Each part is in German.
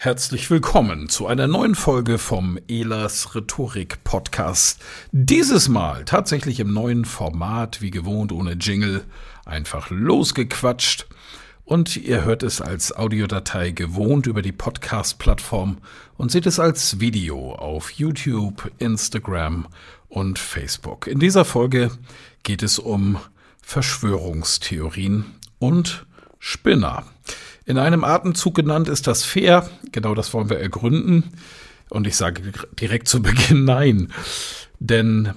Herzlich willkommen zu einer neuen Folge vom Elas Rhetorik Podcast. Dieses Mal tatsächlich im neuen Format, wie gewohnt ohne Jingle, einfach losgequatscht. Und ihr hört es als Audiodatei gewohnt über die Podcast-Plattform und seht es als Video auf YouTube, Instagram und Facebook. In dieser Folge geht es um Verschwörungstheorien und Spinner. In einem Atemzug genannt ist das fair. Genau das wollen wir ergründen. Und ich sage direkt zu Beginn nein. Denn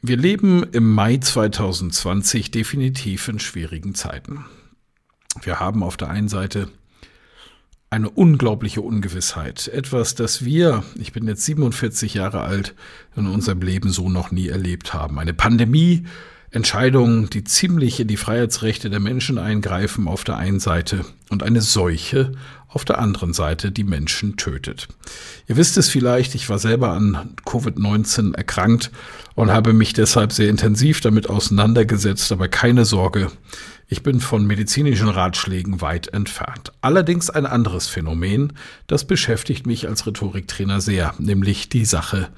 wir leben im Mai 2020 definitiv in schwierigen Zeiten. Wir haben auf der einen Seite eine unglaubliche Ungewissheit. Etwas, das wir, ich bin jetzt 47 Jahre alt, in unserem Leben so noch nie erlebt haben. Eine Pandemie, Entscheidungen, die ziemlich in die Freiheitsrechte der Menschen eingreifen auf der einen Seite und eine Seuche auf der anderen Seite, die Menschen tötet. Ihr wisst es vielleicht, ich war selber an Covid-19 erkrankt und habe mich deshalb sehr intensiv damit auseinandergesetzt, aber keine Sorge, ich bin von medizinischen Ratschlägen weit entfernt. Allerdings ein anderes Phänomen, das beschäftigt mich als Rhetoriktrainer sehr, nämlich die Sache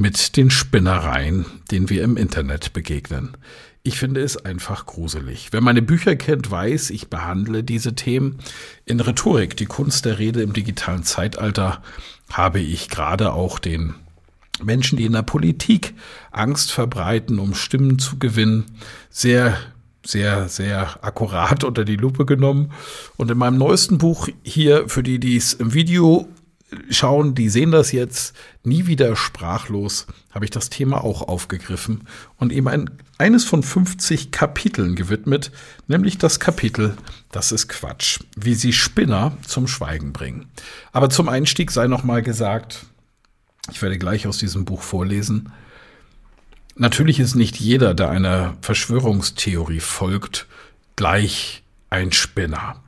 mit den Spinnereien, denen wir im Internet begegnen. Ich finde es einfach gruselig. Wer meine Bücher kennt, weiß, ich behandle diese Themen. In Rhetorik, die Kunst der Rede im digitalen Zeitalter, habe ich gerade auch den Menschen, die in der Politik Angst verbreiten, um Stimmen zu gewinnen, sehr sehr, sehr akkurat unter die Lupe genommen. Und in meinem neuesten Buch hier, für die, die es im Video schauen, die sehen das jetzt nie wieder sprachlos, habe ich das Thema auch aufgegriffen und eben ein, eines von 50 Kapiteln gewidmet, nämlich das Kapitel Das ist Quatsch, wie sie Spinner zum Schweigen bringen. Aber zum Einstieg sei noch mal gesagt, ich werde gleich aus diesem Buch vorlesen, natürlich ist nicht jeder, der einer Verschwörungstheorie folgt, gleich ein Spinner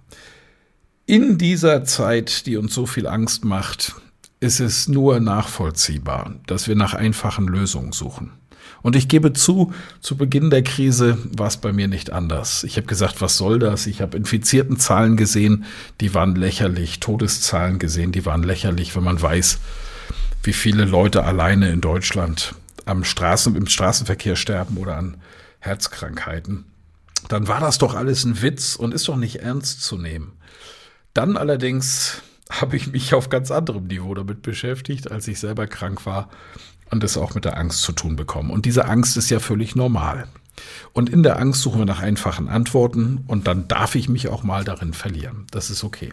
in dieser Zeit, die uns so viel Angst macht, ist es nur nachvollziehbar, dass wir nach einfachen Lösungen suchen. Und ich gebe zu, zu Beginn der Krise war es bei mir nicht anders. Ich habe gesagt, was soll das? Ich habe infizierten Zahlen gesehen, die waren lächerlich, Todeszahlen gesehen, die waren lächerlich, wenn man weiß, wie viele Leute alleine in Deutschland am Straßen, im Straßenverkehr sterben oder an Herzkrankheiten. Dann war das doch alles ein Witz und ist doch nicht ernst zu nehmen. Dann allerdings habe ich mich auf ganz anderem Niveau damit beschäftigt, als ich selber krank war und es auch mit der Angst zu tun bekommen. Und diese Angst ist ja völlig normal. Und in der Angst suchen wir nach einfachen Antworten und dann darf ich mich auch mal darin verlieren. Das ist okay.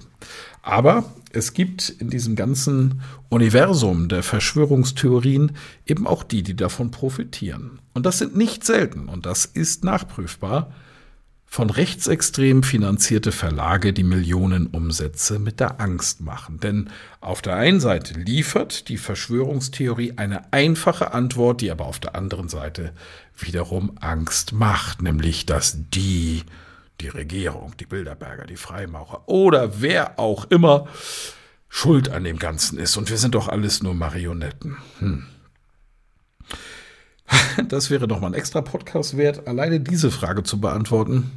Aber es gibt in diesem ganzen Universum der Verschwörungstheorien eben auch die, die davon profitieren. Und das sind nicht selten und das ist nachprüfbar von rechtsextrem finanzierte Verlage, die Millionenumsätze mit der Angst machen. Denn auf der einen Seite liefert die Verschwörungstheorie eine einfache Antwort, die aber auf der anderen Seite wiederum Angst macht, nämlich dass die, die Regierung, die Bilderberger, die Freimaurer oder wer auch immer schuld an dem Ganzen ist. Und wir sind doch alles nur Marionetten. Hm. Das wäre doch mal ein extra Podcast wert, alleine diese Frage zu beantworten.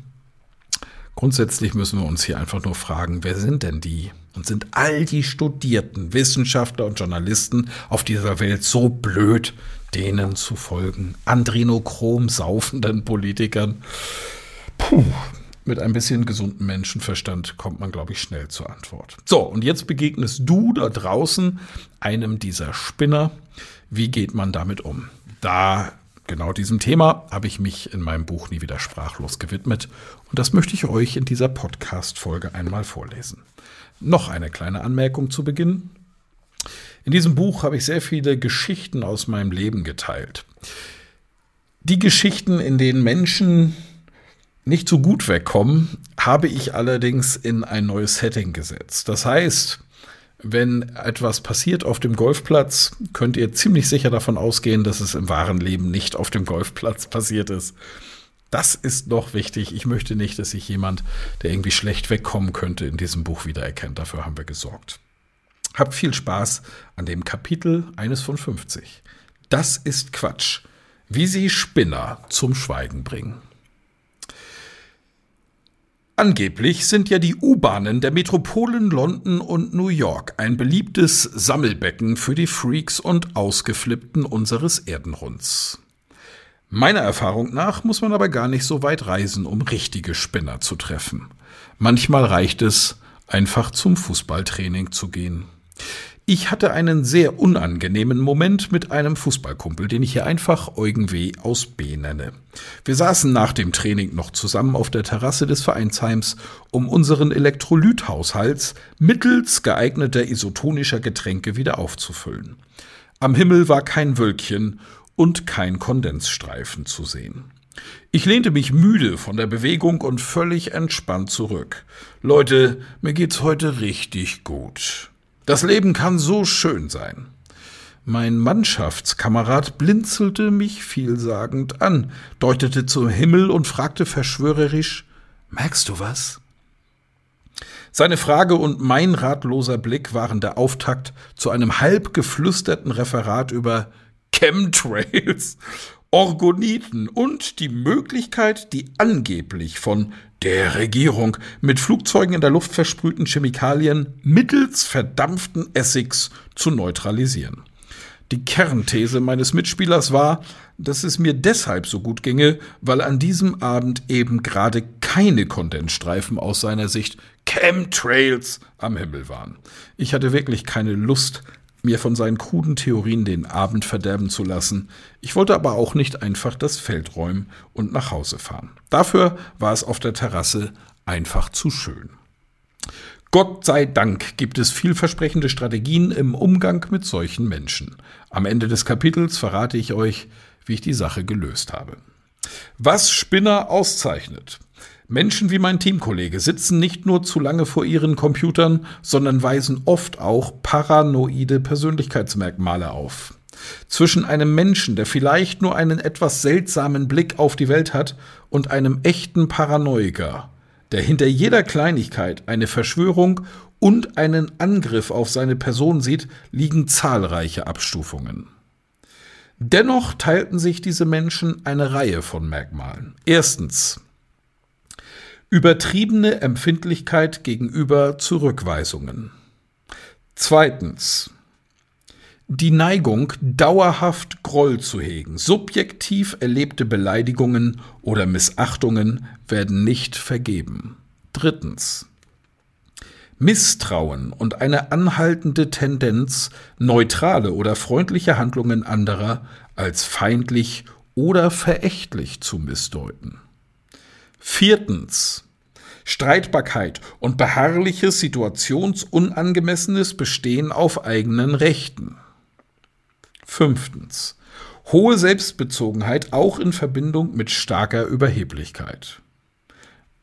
Grundsätzlich müssen wir uns hier einfach nur fragen, wer sind denn die? Und sind all die studierten Wissenschaftler und Journalisten auf dieser Welt so blöd, denen zu folgen? Andrenochrom saufenden Politikern? Puh, mit ein bisschen gesunden Menschenverstand kommt man, glaube ich, schnell zur Antwort. So, und jetzt begegnest du da draußen einem dieser Spinner. Wie geht man damit um? Da genau diesem Thema habe ich mich in meinem Buch Nie wieder sprachlos gewidmet und das möchte ich euch in dieser Podcast-Folge einmal vorlesen. Noch eine kleine Anmerkung zu Beginn. In diesem Buch habe ich sehr viele Geschichten aus meinem Leben geteilt. Die Geschichten, in denen Menschen nicht so gut wegkommen, habe ich allerdings in ein neues Setting gesetzt. Das heißt, wenn etwas passiert auf dem Golfplatz, könnt ihr ziemlich sicher davon ausgehen, dass es im wahren Leben nicht auf dem Golfplatz passiert ist. Das ist noch wichtig. Ich möchte nicht, dass sich jemand, der irgendwie schlecht wegkommen könnte, in diesem Buch wiedererkennt. Dafür haben wir gesorgt. Habt viel Spaß an dem Kapitel eines von 50. Das ist Quatsch. Wie sie Spinner zum Schweigen bringen. Angeblich sind ja die U-Bahnen der Metropolen London und New York ein beliebtes Sammelbecken für die Freaks und Ausgeflippten unseres Erdenrunds. Meiner Erfahrung nach muss man aber gar nicht so weit reisen, um richtige Spinner zu treffen. Manchmal reicht es, einfach zum Fußballtraining zu gehen. Ich hatte einen sehr unangenehmen Moment mit einem Fußballkumpel, den ich hier einfach Eugen W. aus B nenne. Wir saßen nach dem Training noch zusammen auf der Terrasse des Vereinsheims, um unseren Elektrolythaushalt mittels geeigneter isotonischer Getränke wieder aufzufüllen. Am Himmel war kein Wölkchen und kein Kondensstreifen zu sehen. Ich lehnte mich müde von der Bewegung und völlig entspannt zurück. Leute, mir geht's heute richtig gut. Das Leben kann so schön sein. Mein Mannschaftskamerad blinzelte mich vielsagend an, deutete zum Himmel und fragte verschwörerisch Merkst du was? Seine Frage und mein ratloser Blick waren der Auftakt zu einem halb geflüsterten Referat über Chemtrails Orgoniten und die Möglichkeit, die angeblich von der Regierung mit Flugzeugen in der Luft versprühten Chemikalien mittels verdampften Essigs zu neutralisieren. Die Kernthese meines Mitspielers war, dass es mir deshalb so gut ginge, weil an diesem Abend eben gerade keine Kondensstreifen aus seiner Sicht Chemtrails am Himmel waren. Ich hatte wirklich keine Lust, mir von seinen kruden Theorien den Abend verderben zu lassen. Ich wollte aber auch nicht einfach das Feld räumen und nach Hause fahren. Dafür war es auf der Terrasse einfach zu schön. Gott sei Dank gibt es vielversprechende Strategien im Umgang mit solchen Menschen. Am Ende des Kapitels verrate ich euch, wie ich die Sache gelöst habe. Was Spinner auszeichnet. Menschen wie mein Teamkollege sitzen nicht nur zu lange vor ihren Computern, sondern weisen oft auch paranoide Persönlichkeitsmerkmale auf. Zwischen einem Menschen, der vielleicht nur einen etwas seltsamen Blick auf die Welt hat, und einem echten Paranoiker, der hinter jeder Kleinigkeit eine Verschwörung und einen Angriff auf seine Person sieht, liegen zahlreiche Abstufungen. Dennoch teilten sich diese Menschen eine Reihe von Merkmalen. Erstens Übertriebene Empfindlichkeit gegenüber Zurückweisungen. Zweitens. Die Neigung, dauerhaft Groll zu hegen. Subjektiv erlebte Beleidigungen oder Missachtungen werden nicht vergeben. Drittens. Misstrauen und eine anhaltende Tendenz, neutrale oder freundliche Handlungen anderer als feindlich oder verächtlich zu missdeuten. Viertens. Streitbarkeit und beharrliches situationsunangemessenes Bestehen auf eigenen Rechten. Fünftens. Hohe Selbstbezogenheit auch in Verbindung mit starker Überheblichkeit.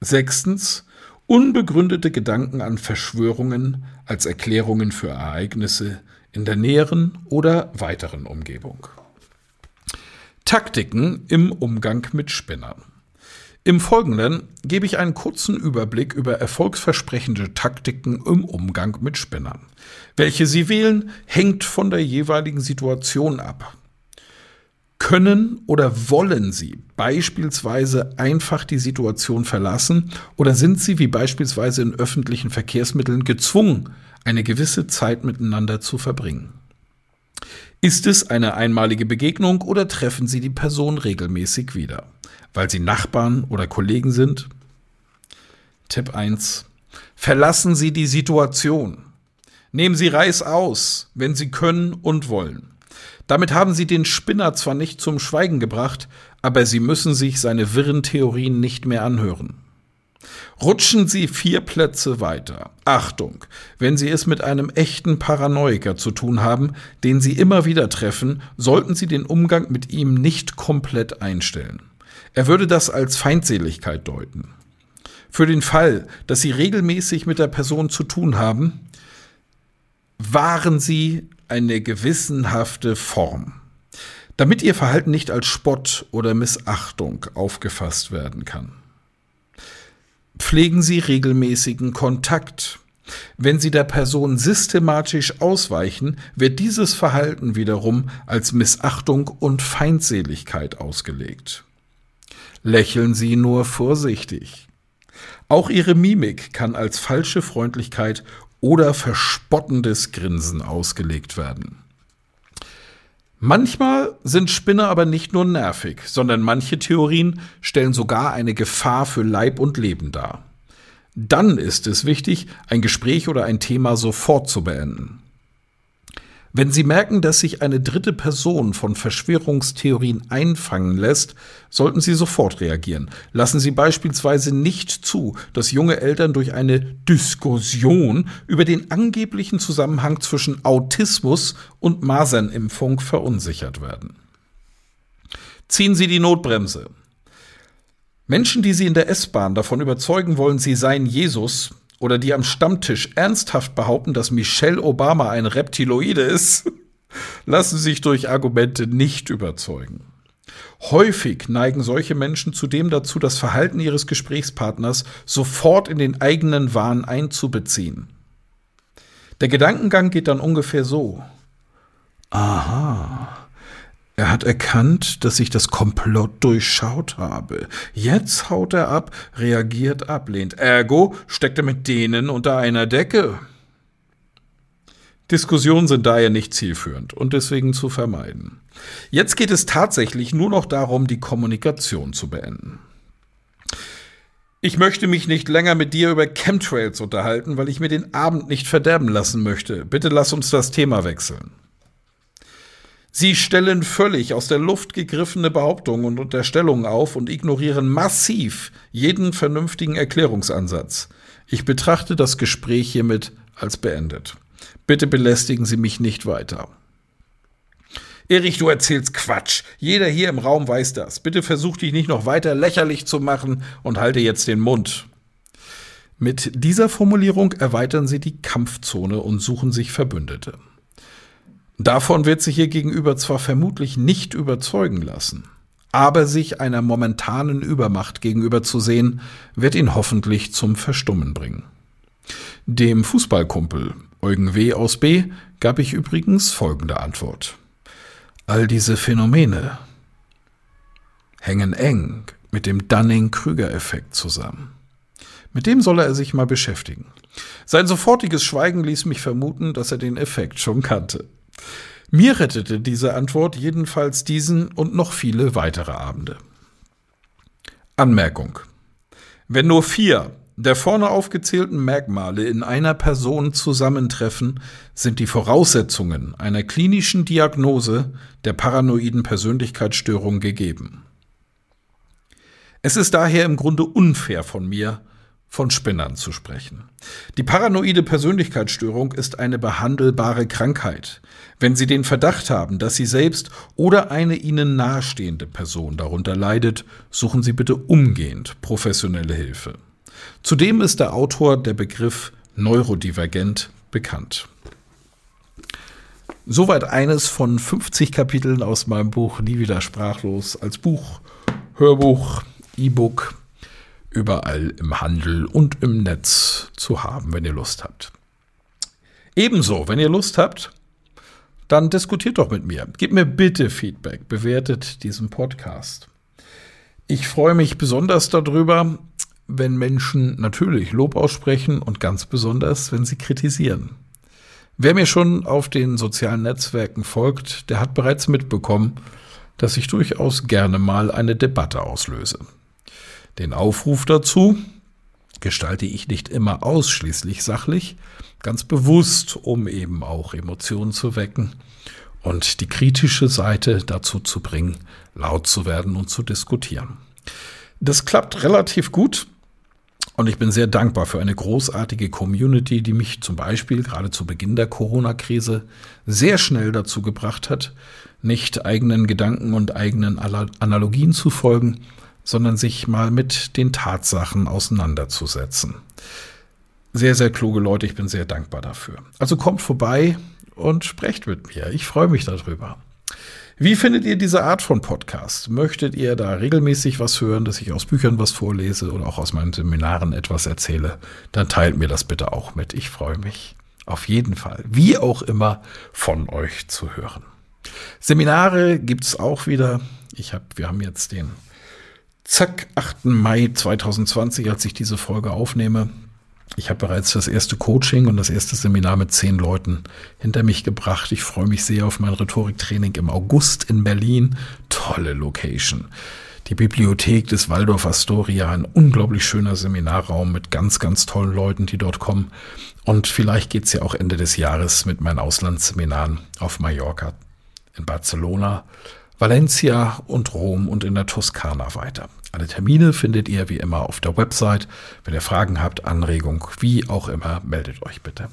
Sechstens. Unbegründete Gedanken an Verschwörungen als Erklärungen für Ereignisse in der näheren oder weiteren Umgebung. Taktiken im Umgang mit Spinnern. Im Folgenden gebe ich einen kurzen Überblick über erfolgsversprechende Taktiken im Umgang mit Spinnern. Welche Sie wählen, hängt von der jeweiligen Situation ab. Können oder wollen Sie beispielsweise einfach die Situation verlassen oder sind Sie wie beispielsweise in öffentlichen Verkehrsmitteln gezwungen, eine gewisse Zeit miteinander zu verbringen? Ist es eine einmalige Begegnung oder treffen Sie die Person regelmäßig wieder? Weil Sie Nachbarn oder Kollegen sind? Tipp 1. Verlassen Sie die Situation. Nehmen Sie Reis aus, wenn Sie können und wollen. Damit haben Sie den Spinner zwar nicht zum Schweigen gebracht, aber Sie müssen sich seine wirren Theorien nicht mehr anhören. Rutschen Sie vier Plätze weiter. Achtung, wenn Sie es mit einem echten Paranoiker zu tun haben, den Sie immer wieder treffen, sollten Sie den Umgang mit ihm nicht komplett einstellen. Er würde das als Feindseligkeit deuten. Für den Fall, dass Sie regelmäßig mit der Person zu tun haben, wahren Sie eine gewissenhafte Form, damit Ihr Verhalten nicht als Spott oder Missachtung aufgefasst werden kann. Pflegen Sie regelmäßigen Kontakt. Wenn Sie der Person systematisch ausweichen, wird dieses Verhalten wiederum als Missachtung und Feindseligkeit ausgelegt. Lächeln Sie nur vorsichtig. Auch Ihre Mimik kann als falsche Freundlichkeit oder verspottendes Grinsen ausgelegt werden. Manchmal sind Spinner aber nicht nur nervig, sondern manche Theorien stellen sogar eine Gefahr für Leib und Leben dar. Dann ist es wichtig, ein Gespräch oder ein Thema sofort zu beenden. Wenn Sie merken, dass sich eine dritte Person von Verschwörungstheorien einfangen lässt, sollten Sie sofort reagieren. Lassen Sie beispielsweise nicht zu, dass junge Eltern durch eine Diskussion über den angeblichen Zusammenhang zwischen Autismus und Masernimpfung verunsichert werden. Ziehen Sie die Notbremse. Menschen, die Sie in der S-Bahn davon überzeugen wollen, sie seien Jesus, oder die am Stammtisch ernsthaft behaupten, dass Michelle Obama ein Reptiloide ist, lassen sich durch Argumente nicht überzeugen. Häufig neigen solche Menschen zudem dazu, das Verhalten ihres Gesprächspartners sofort in den eigenen Wahn einzubeziehen. Der Gedankengang geht dann ungefähr so. Aha, er hat erkannt, dass ich das Komplott durchschaut habe. Jetzt haut er ab, reagiert ablehnt. Ergo steckt er mit denen unter einer Decke. Diskussionen sind daher nicht zielführend und deswegen zu vermeiden. Jetzt geht es tatsächlich nur noch darum, die Kommunikation zu beenden. Ich möchte mich nicht länger mit dir über Chemtrails unterhalten, weil ich mir den Abend nicht verderben lassen möchte. Bitte lass uns das Thema wechseln. Sie stellen völlig aus der Luft gegriffene Behauptungen und Unterstellungen auf und ignorieren massiv jeden vernünftigen Erklärungsansatz. Ich betrachte das Gespräch hiermit als beendet. Bitte belästigen Sie mich nicht weiter. Erich, du erzählst Quatsch. Jeder hier im Raum weiß das. Bitte versuch dich nicht noch weiter lächerlich zu machen und halte jetzt den Mund. Mit dieser Formulierung erweitern Sie die Kampfzone und suchen sich Verbündete. Davon wird sich ihr gegenüber zwar vermutlich nicht überzeugen lassen, aber sich einer momentanen Übermacht gegenüber zu sehen, wird ihn hoffentlich zum Verstummen bringen. Dem Fußballkumpel Eugen W. aus B. gab ich übrigens folgende Antwort. All diese Phänomene hängen eng mit dem Dunning-Krüger-Effekt zusammen. Mit dem soll er sich mal beschäftigen. Sein sofortiges Schweigen ließ mich vermuten, dass er den Effekt schon kannte. Mir rettete diese Antwort jedenfalls diesen und noch viele weitere Abende. Anmerkung. Wenn nur vier der vorne aufgezählten Merkmale in einer Person zusammentreffen, sind die Voraussetzungen einer klinischen Diagnose der paranoiden Persönlichkeitsstörung gegeben. Es ist daher im Grunde unfair von mir, von Spinnern zu sprechen. Die paranoide Persönlichkeitsstörung ist eine behandelbare Krankheit. Wenn Sie den Verdacht haben, dass Sie selbst oder eine Ihnen nahestehende Person darunter leidet, suchen Sie bitte umgehend professionelle Hilfe. Zudem ist der Autor der Begriff Neurodivergent bekannt. Soweit eines von 50 Kapiteln aus meinem Buch Nie wieder sprachlos als Buch, Hörbuch, E-Book überall im Handel und im Netz zu haben, wenn ihr Lust habt. Ebenso, wenn ihr Lust habt, dann diskutiert doch mit mir. Gebt mir bitte Feedback, bewertet diesen Podcast. Ich freue mich besonders darüber, wenn Menschen natürlich Lob aussprechen und ganz besonders, wenn sie kritisieren. Wer mir schon auf den sozialen Netzwerken folgt, der hat bereits mitbekommen, dass ich durchaus gerne mal eine Debatte auslöse. Den Aufruf dazu gestalte ich nicht immer ausschließlich sachlich, ganz bewusst, um eben auch Emotionen zu wecken und die kritische Seite dazu zu bringen, laut zu werden und zu diskutieren. Das klappt relativ gut. Und ich bin sehr dankbar für eine großartige Community, die mich zum Beispiel gerade zu Beginn der Corona-Krise sehr schnell dazu gebracht hat, nicht eigenen Gedanken und eigenen Analogien zu folgen, sondern sich mal mit den Tatsachen auseinanderzusetzen. Sehr, sehr kluge Leute, ich bin sehr dankbar dafür. Also kommt vorbei und sprecht mit mir. Ich freue mich darüber. Wie findet ihr diese Art von Podcast? Möchtet ihr da regelmäßig was hören, dass ich aus Büchern was vorlese oder auch aus meinen Seminaren etwas erzähle? Dann teilt mir das bitte auch mit. Ich freue mich auf jeden Fall, wie auch immer, von euch zu hören. Seminare gibt's auch wieder. Ich hab, wir haben jetzt den zack, 8. Mai 2020, als ich diese Folge aufnehme. Ich habe bereits das erste Coaching und das erste Seminar mit zehn Leuten hinter mich gebracht. Ich freue mich sehr auf mein Rhetoriktraining im August in Berlin. Tolle Location. Die Bibliothek des Waldorf Astoria, ein unglaublich schöner Seminarraum mit ganz, ganz tollen Leuten, die dort kommen. Und vielleicht geht's ja auch Ende des Jahres mit meinen Auslandsseminaren auf Mallorca, in Barcelona, Valencia und Rom und in der Toskana weiter. Alle Termine findet ihr wie immer auf der Website. Wenn ihr Fragen habt, Anregung, wie auch immer, meldet euch bitte.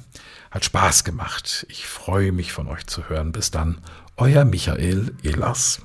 Hat Spaß gemacht. Ich freue mich von euch zu hören. Bis dann, euer Michael Ehlers.